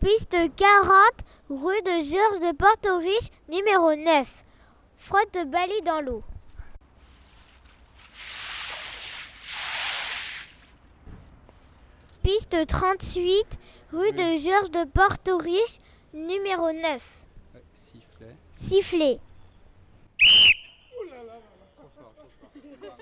Piste 40, rue de Georges de Porto-Riche, numéro 9. Frotte Bali dans l'eau. Piste 38, rue de Georges de Porto-Riche, numéro 9. Ouais, sifflet. Sifflet. Trop fort, trop fort.